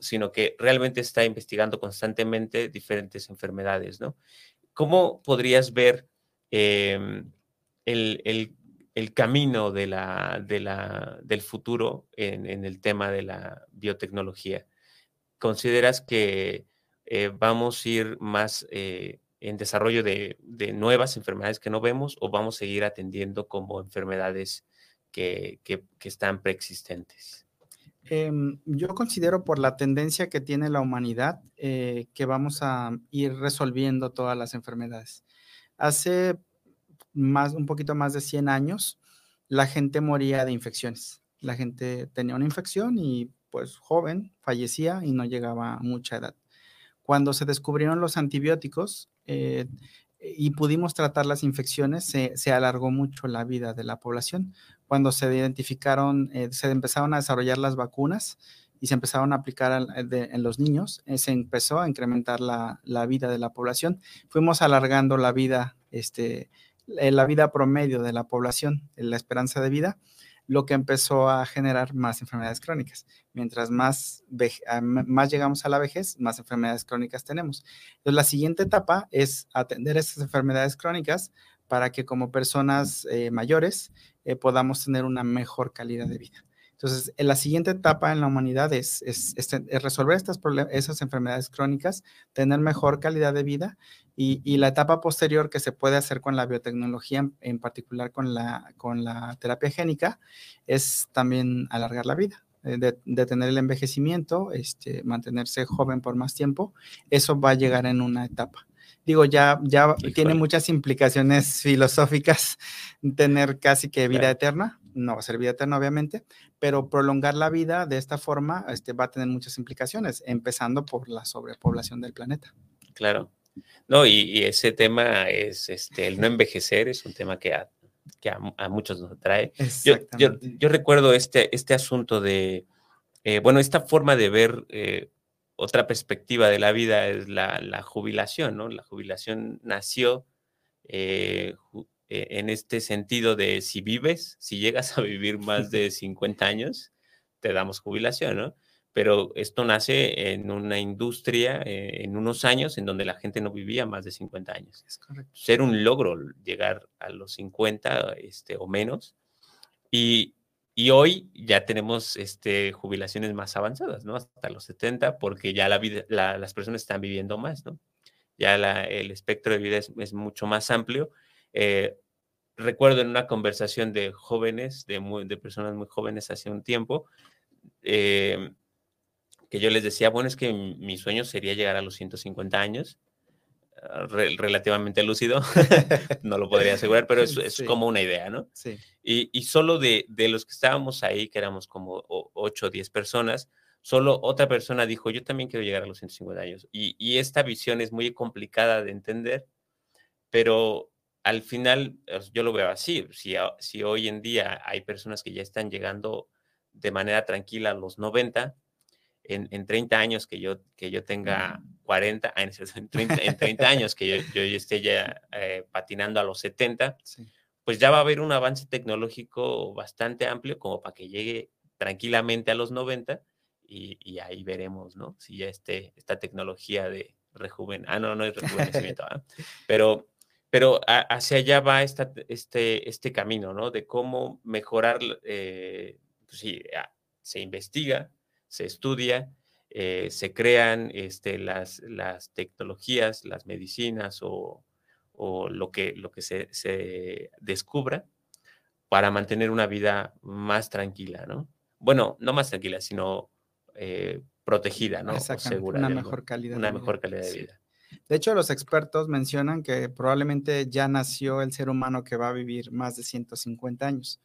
sino que realmente está investigando constantemente diferentes enfermedades, ¿no? ¿Cómo podrías ver em, el, camino de la, del futuro en, el tema de la biotecnología? ¿Consideras que eh, vamos a ir más eh, en desarrollo de, nuevas enfermedades que no vemos o vamos a seguir atendiendo como enfermedades que, están preexistentes? Em, yo considero por la tendencia que tiene la humanidad eh, que vamos a ir resolviendo todas las enfermedades. Hace un poquito más de 100 años, la gente moría de infecciones. La gente tenía una infección y pues joven fallecía y no llegaba a mucha edad. Cuando se descubrieron los antibióticos eh, y pudimos tratar las infecciones, se, alargó mucho la vida de la población. Cuando se identificaron, eh, se empezaron a desarrollar las vacunas, y se empezaron a aplicar en los niños, eh, se empezó a incrementar la, vida de la población. Fuimos alargando la vida, este, eh, la vida promedio de la población, la esperanza de vida, lo que empezó a generar más enfermedades crónicas. Mientras más, más llegamos a la vejez, más enfermedades crónicas tenemos. Entonces, la siguiente etapa es atender esas enfermedades crónicas para que como personas eh, mayores podamos tener una mejor calidad de vida. Entonces, la siguiente etapa en la humanidad es, resolver estas esas enfermedades crónicas, tener mejor calidad de vida y, la etapa posterior que se puede hacer con la biotecnología, en, particular con la, terapia génica, es también alargar la vida. Eh, de, detener el envejecimiento, este, mantenerse joven por más tiempo, eso va a llegar en una etapa digo, ya, ya tiene muchas implicaciones filosóficas tener casi que vida eterna, no va a ser vida eterna, obviamente, pero prolongar la vida de esta forma este, va a tener muchas implicaciones, empezando por la sobrepoblación del planeta. Claro. No, y, ese tema es este, el no envejecer, es un tema que a, que a, muchos nos atrae. Yo, yo, recuerdo este, este asunto de, eh, bueno, esta forma de ver eh, otra perspectiva de la vida es la, la, jubilación, ¿no? La jubilación nació eh, e-, en este sentido de si vives, si llegas a vivir más (laughs) de 50 años, te damos jubilación, ¿no? Pero esto nace en una industria, eh, en unos años en donde la gente no vivía más de 50 años. Es correcto. Ser un logro llegar a los 50 este, o menos. Y, y hoy ya tenemos este, jubilaciones más avanzadas, ¿no? Hasta los 70, porque ya las personas están viviendo más, ¿no? Ya el espectro de vida es, mucho más amplio eh, recuerdo en una conversación de jóvenes, de, de personas muy jóvenes hace un tiempo, eh, que yo les decía, bueno, es que mi sueño sería llegar a los 150 años, relativamente lúcido, (laughs) (laughs) no lo podría asegurar, pero es, es como una idea, ¿no? Sí. Y, y solo de, de, los que estábamos ahí, que éramos como 8 o 10 personas, solo otra persona dijo, yo también quiero llegar a los 150 años. Y, y esta visión es muy complicada de entender, pero al final yo lo veo así. Si, si hoy en día hay personas que ya están llegando de manera tranquila a los 90, en, en 30 años que yo, que yo tenga 40, ah, en 30, en 30 años que yo, yo esté ya eh, patinando a los 70, sí. pues ya va a haber un avance tecnológico bastante amplio como para que llegue tranquilamente a los 90 y, y ahí veremos, ¿no? Si ya esté esta tecnología de rejuven, ah, no, no es rejuvenecimiento, ¿eh? (laughs) pero, pero hacia allá va esta, este, este camino, ¿no? De cómo mejorar, eh, pues sí, se investiga, se estudia, eh, se crean este, las, las, tecnologías, las medicinas o, o lo que, lo que se, se, descubra para mantener una vida más tranquila, ¿no? Bueno, no más tranquila, sino eh, protegida, ¿no? Segura. Una mejor calidad. Una de mejor vida. calidad de vida. De hecho, los expertos mencionan que probablemente ya nació el ser humano que va a vivir más de 150 años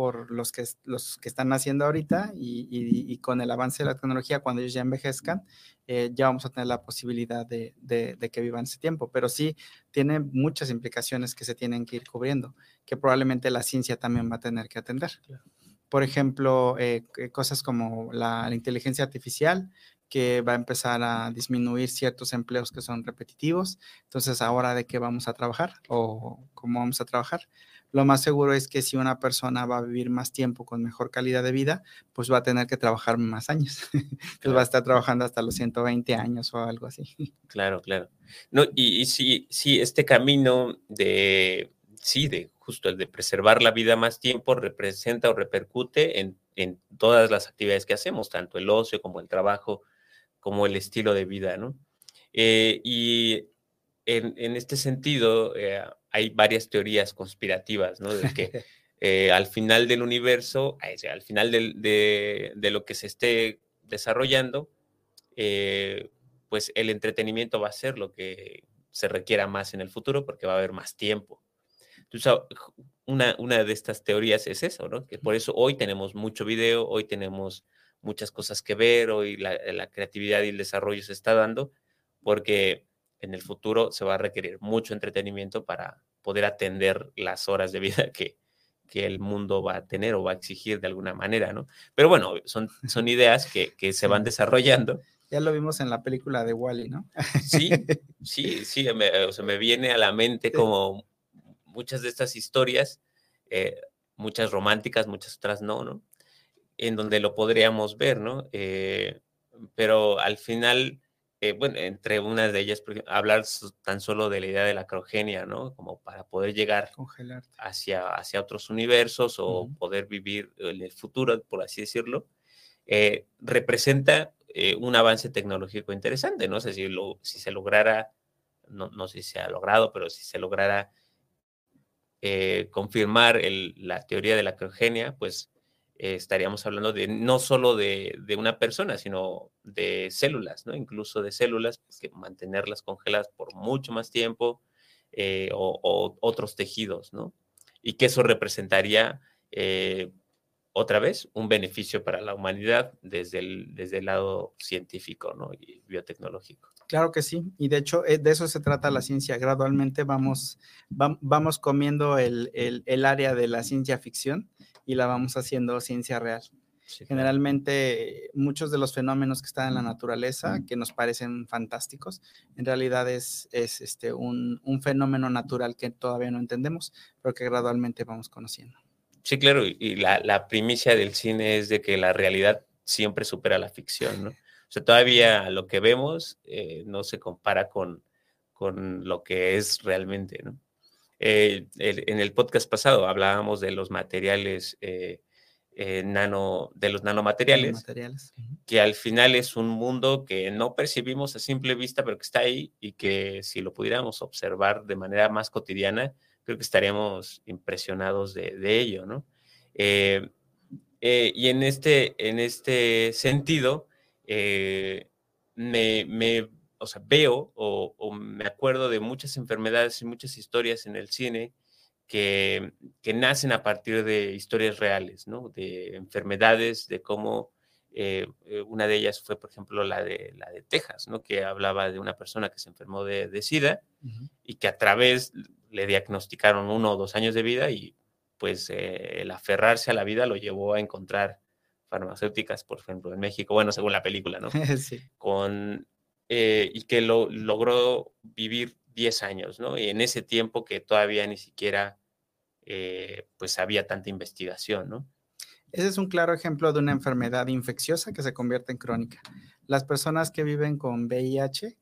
por los que, los que están naciendo ahorita y, y, y, con el avance de la tecnología, cuando ellos ya envejezcan, eh, ya vamos a tener la posibilidad de, de, de, que vivan ese tiempo. Pero sí tiene muchas implicaciones que se tienen que ir cubriendo, que probablemente la ciencia también va a tener que atender. Por ejemplo, eh, cosas como la, la inteligencia artificial, que va a empezar a disminuir ciertos empleos que son repetitivos. Entonces, ahora de qué vamos a trabajar o cómo vamos a trabajar lo más seguro es que si una persona va a vivir más tiempo con mejor calidad de vida, pues va a tener que trabajar más años. (laughs) Entonces claro. va a estar trabajando hasta los 120 años o algo así. (laughs) Claro, claro. No, y, y sí, sí, este camino de, sí, de justo el de preservar la vida más tiempo representa o repercute en, en todas las actividades que hacemos, tanto el ocio como el trabajo, como el estilo de vida, ¿no? Eh, y en, en, este sentido, eh, hay varias teorías conspirativas, ¿no? De que (laughs) eh, al final del universo, al final del, de, de, lo que se esté desarrollando, eh, pues el entretenimiento va a ser lo que se requiera más en el futuro porque va a haber más tiempo. Entonces, una, una de estas teorías es eso, ¿no? Que por eso hoy tenemos mucho video, hoy tenemos muchas cosas que ver, hoy la, la creatividad y el desarrollo se está dando, porque en el futuro se va a requerir mucho entretenimiento para poder atender las horas de vida (laughs) que, que el mundo va a tener o va a exigir de alguna manera, ¿no? Pero bueno, son, son (laughs) ideas que, que se van desarrollando. Ya lo vimos en la película de Wally, ¿no? Sí, (laughs) sí, sí, me, o sea, me viene a la mente como muchas de estas historias, eh, muchas románticas, muchas otras no, ¿no? En donde lo podríamos ver, ¿no? Eh, pero al final eh, bueno, entre unas de ellas, hablar tan solo de la idea de la crogenia, ¿no? Como para poder llegar hacia, hacia otros universos o uh -huh. poder vivir en el futuro, por así decirlo, eh, representa eh, un avance tecnológico interesante, no sé si, lo, si se lograra, no, no, sé si se ha logrado, pero si se lograra confirmar el, la teoría de la crogenia, pues eh, estaríamos hablando de no solo de, una persona, sino de células, ¿no? Incluso de células, pues, que mantenerlas congeladas por mucho más tiempo eh, o, o, otros tejidos, ¿no? Y que eso representaría, eh, otra vez, un beneficio para la humanidad desde el, desde el lado científico, ¿no? Y biotecnológico. Claro que sí, y de hecho eh, de eso se trata la ciencia. Gradualmente vamos, va, vamos comiendo el, el, el área de la ciencia ficción y la vamos haciendo ciencia real. Sí, Generalmente muchos de los fenómenos que están en la naturaleza, que nos parecen fantásticos, en realidad es, es este, un, un, fenómeno natural que todavía no entendemos, pero que gradualmente vamos conociendo. Sí, claro, y la, la primicia del cine es de que la realidad siempre supera la ficción, ¿no? O sea, todavía lo que vemos eh, no se compara con, con lo que es realmente, ¿no? Eh, el, en el podcast pasado hablábamos de los materiales eh, eh, nano, de los nanomateriales, Materiales. que al final es un mundo que no percibimos a simple vista, pero que está ahí y que si lo pudiéramos observar de manera más cotidiana, creo que estaríamos impresionados de, ello, ¿no? Eh, eh, y en este, en este sentido, me, me veo o, o me acuerdo de muchas enfermedades y muchas historias en el cine que, que nacen a partir de historias reales, ¿no? De enfermedades, de cómo eh, eh, una de ellas fue, por ejemplo, la de, la de Texas, ¿no? Que hablaba de una persona que se enfermó de, de SIDA y que a través le diagnosticaron uno o dos años de vida y pues eh, el aferrarse a la vida lo llevó a encontrar farmacéuticas, por ejemplo, en México, bueno, según la película, ¿no? (laughs) sí. Con, eh, y que lo, logró vivir 10 años, ¿no? Y en ese tiempo que todavía ni siquiera, pues, había tanta investigación, ¿no? Ese es un claro ejemplo de una enfermedad infecciosa que se convierte en crónica. Las personas que viven con VIH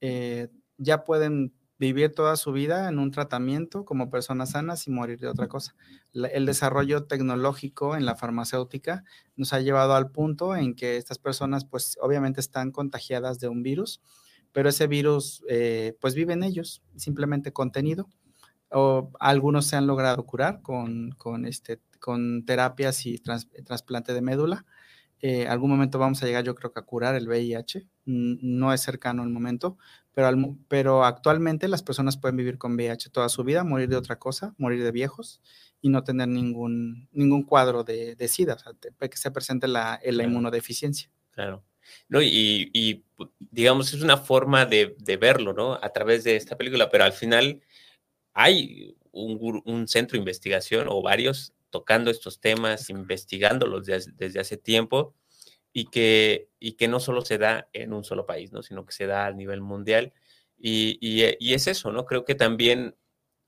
eh, ya pueden vivir toda su vida en un tratamiento como personas sanas y morir de otra cosa. El desarrollo tecnológico en la farmacéutica nos ha llevado al punto en que estas personas pues obviamente están contagiadas de un virus, pero ese virus eh, pues vive en ellos, simplemente contenido. O algunos se han logrado curar con, con, este, con terapias y trans- trasplante de médula. Eh, algún momento vamos a llegar, yo creo que a curar el VIH. No es cercano el momento, pero, al pero actualmente las personas pueden vivir con VIH toda su vida, morir de otra cosa, morir de viejos y no tener ningún, ningún cuadro de, de SIDA, o sea, te- que se presente la, la Claro. inmunodeficiencia. Claro. No, y, y, digamos, es una forma de, de verlo, ¿no? A través de esta película, pero al final hay un, un centro de investigación o varios tocando estos temas, investigándolos desde, desde hace tiempo y que, y que no solo se da en un solo país, ¿no? Sino que se da a nivel mundial. Y, y, eh, y es eso, ¿no? Creo que también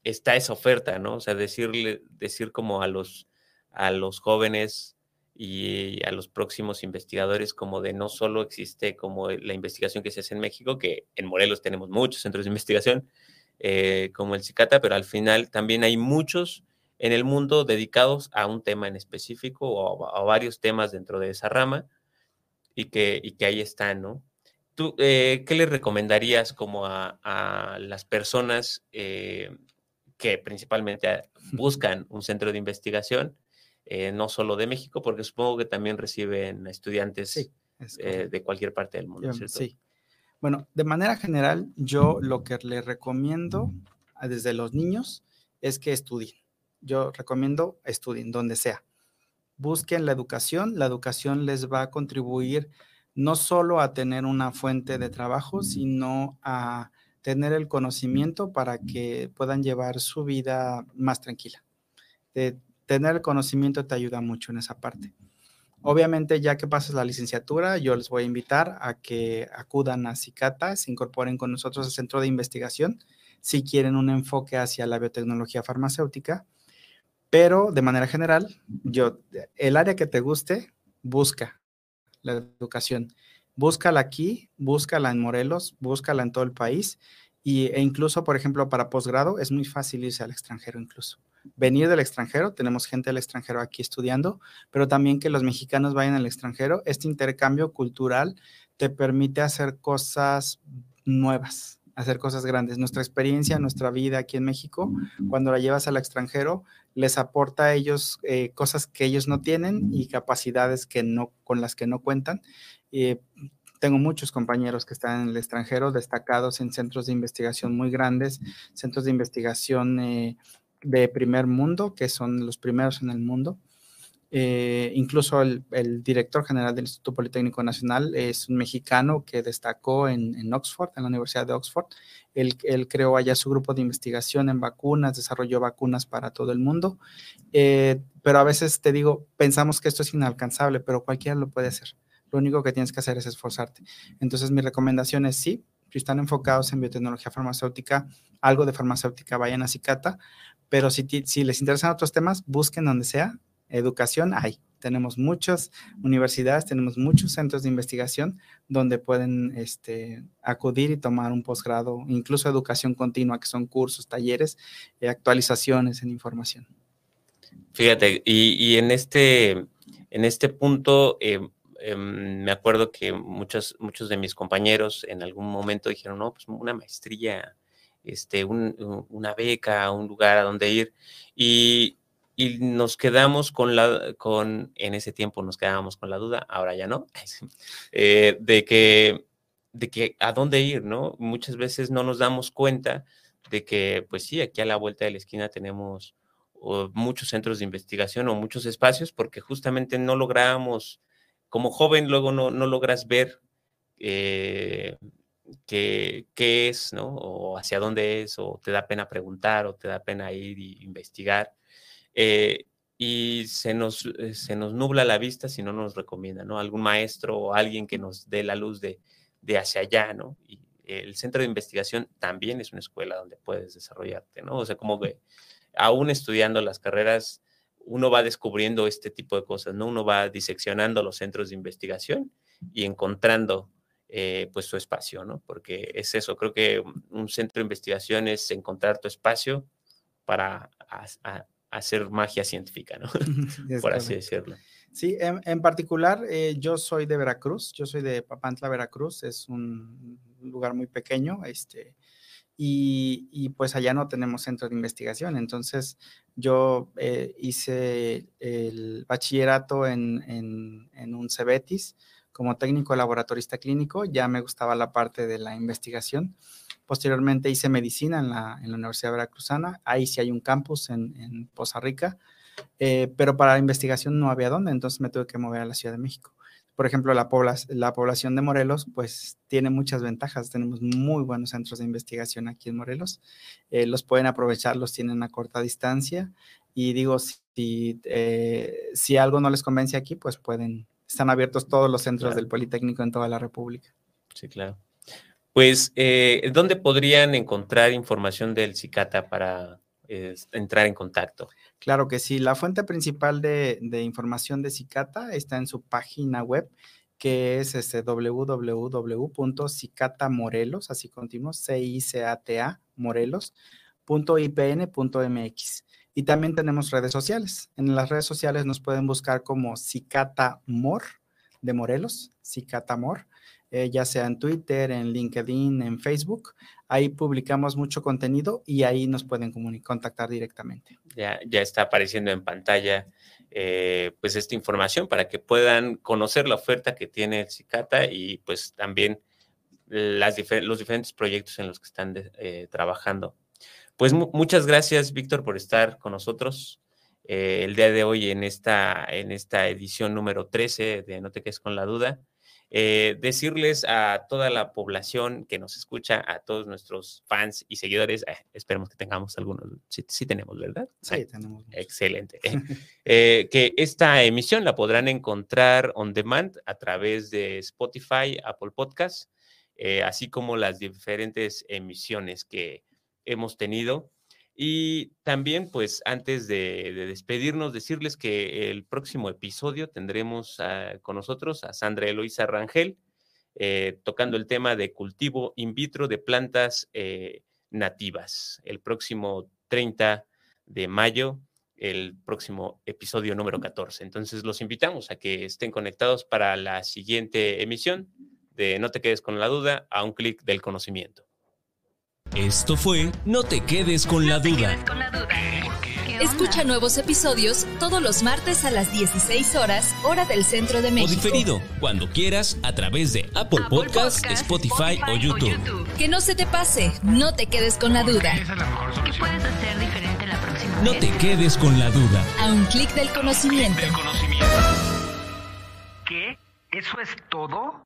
está esa oferta, ¿no? O sea, decirle, decir como a los, a los jóvenes y a los próximos investigadores como de no solo existe como la investigación que se hace en México, que en Morelos tenemos muchos centros de investigación, eh, como el CICATA, pero al final también hay muchos en el mundo dedicados a un tema en específico o a, a varios temas dentro de esa rama y que, y que ahí están, ¿no? ¿Tú eh, qué le recomendarías como a, a las personas eh, que principalmente a- buscan un centro de investigación, eh, no solo de México, porque supongo que también reciben estudiantes Sí, de cualquier parte del mundo, Yo- ¿cierto? Sí. Bueno, de manera general, yo lo que le recomiendo a- desde los niños es que estudien. Yo recomiendo estudien donde sea. Busquen la educación. La educación les va a contribuir no solo a tener una fuente de trabajo, sino a tener el conocimiento para que puedan llevar su vida más tranquila. De- tener el conocimiento te ayuda mucho en esa parte. Obviamente, ya que pases la licenciatura, yo les voy a invitar a que acudan a CICATA, se incorporen con nosotros al centro de investigación, si quieren un enfoque hacia la biotecnología farmacéutica. Pero de manera general, yo, el área que te guste, busca la educación. Búscala aquí, búscala en Morelos, búscala en todo el país. Y, e incluso, por ejemplo, para posgrado es muy fácil irse al extranjero incluso. Venir del extranjero, tenemos gente del extranjero aquí estudiando, pero también que los mexicanos vayan al extranjero. Este intercambio cultural te permite hacer cosas nuevas, hacer cosas grandes. Nuestra experiencia, nuestra vida aquí en México, cuando la llevas al extranjero, les aporta a ellos eh, cosas que ellos no tienen y capacidades que no, con las que no cuentan. Eh, tengo muchos compañeros que están en el extranjero, destacados en centros de investigación muy grandes, centros de investigación eh, de primer mundo, que son los primeros en el mundo. Eh, incluso el, director general del Instituto Politécnico Nacional es un mexicano que destacó en, Oxford, en la Universidad de Oxford. Él, creó allá su grupo de investigación en vacunas, desarrolló vacunas para todo el mundo. Eh, pero a veces te digo, pensamos que esto es inalcanzable, pero cualquiera lo puede hacer. Lo único que tienes que hacer es esforzarte. Entonces, mi recomendación es sí, si están enfocados en biotecnología farmacéutica, algo de farmacéutica, vayan a Cicata, pero si les interesan otros temas, busquen donde sea, educación hay. Tenemos muchas universidades, tenemos muchos centros de investigación donde pueden este, acudir y tomar un posgrado, incluso educación continua, que son cursos, talleres, eh, actualizaciones en información. Fíjate, y, en, este, en este punto, eh, eh, me acuerdo que muchos, muchos de mis compañeros en algún momento dijeron, no, pues una maestría, este, un, una beca, un lugar a donde ir. Y, y nos quedamos con la, con, en ese tiempo nos quedábamos con la duda, ahora ya no, (laughs) eh, de que de que a dónde ir, ¿no? Muchas veces no nos damos cuenta de que, pues sí, aquí a la vuelta de la esquina tenemos muchos centros de investigación o muchos espacios porque justamente no logramos, como joven luego no, no logras ver eh, qué, qué, es, ¿no? O hacia dónde es, o te da pena preguntar, o te da pena ir y investigar. Eh, y se nos, eh, se nos nubla la vista si no nos recomienda, ¿no? Algún maestro o alguien que nos dé la luz de, de hacia allá, ¿no? Y el centro de investigación también es una escuela donde puedes desarrollarte, ¿no? O sea, como que aún estudiando las carreras, uno va descubriendo este tipo de cosas, ¿no? Uno va diseccionando los centros de investigación y encontrando eh, pues su espacio, ¿no? Porque es eso, creo que un centro de investigación es encontrar tu espacio para hacer magia científica, ¿no? (laughs) (laughs) Por así decirlo. Sí, en, particular, eh, yo soy de Veracruz, yo soy de Papantla, Veracruz, es un lugar muy pequeño, este, y, pues allá no tenemos centro de investigación. Entonces yo eh, hice el bachillerato en, en, un CEBETIS como técnico laboratorista clínico, ya me gustaba la parte de la investigación. Posteriormente hice medicina en la, en la Universidad Veracruzana, ahí sí hay un campus en, en Poza Rica, eh, pero para la investigación no había dónde, entonces me tuve que mover a la Ciudad de México por ejemplo, la, la población de Morelos, pues tiene muchas ventajas. Tenemos muy buenos centros de investigación aquí en Morelos. Eh, los pueden aprovechar, los tienen a corta distancia. Y digo, si, eh, si algo no les convence aquí, pues pueden, están abiertos todos los centros del Politécnico en toda la República. Sí, claro. Pues, eh, ¿dónde podrían encontrar información del CICATA para entrar en contacto? Claro que sí. La fuente principal de, información de Cicata está en su página web, que es este www.cicatamorelos, así continuo, c i c a t a morelos.ipn.mx. Y también tenemos redes sociales. En las redes sociales nos pueden buscar como Cicata Mor de Morelos, Cicata Mor. Eh, ya sea en Twitter, en LinkedIn, en Facebook. Ahí publicamos mucho contenido y ahí nos pueden contactar directamente. Ya, ya está apareciendo en pantalla eh, pues esta información para que puedan conocer la oferta que tiene CICATA y pues también las los diferentes proyectos en los que están eh, trabajando. Pues muchas gracias, Víctor, por estar con nosotros. el día de hoy en esta, en esta edición número 13 de No te quedes con la duda. Eh, decirles a toda la población que nos escucha, a todos nuestros fans y seguidores, eh, esperemos que tengamos algunos, sí, tenemos, ¿verdad? Sí, tenemos. Excelente. (laughs) Eh, que esta emisión la podrán encontrar on demand a través de Spotify, Apple Podcasts, así como las diferentes emisiones que hemos tenido y también, pues, antes de, despedirnos, decirles que el próximo episodio tendremos con nosotros a Sandra Eloisa Rangel, eh, tocando el tema de cultivo in vitro de plantas eh, nativas. El próximo 30 de mayo, el próximo episodio número 14. Entonces, los invitamos a que estén conectados para la siguiente emisión de No te quedes con la duda, a un clic del conocimiento. Esto fue No te quedes con la duda. Escucha nuevos episodios todos los martes a las 16 horas, hora del centro de México. O diferido, cuando quieras, a través de Apple, Podcasts, Spotify, o YouTube. Que no se te pase, no te quedes con la duda. ¿Qué puedes hacer diferente la próxima No te quedes con la duda. A un clic del conocimiento. ¿Qué? ¿Eso es todo?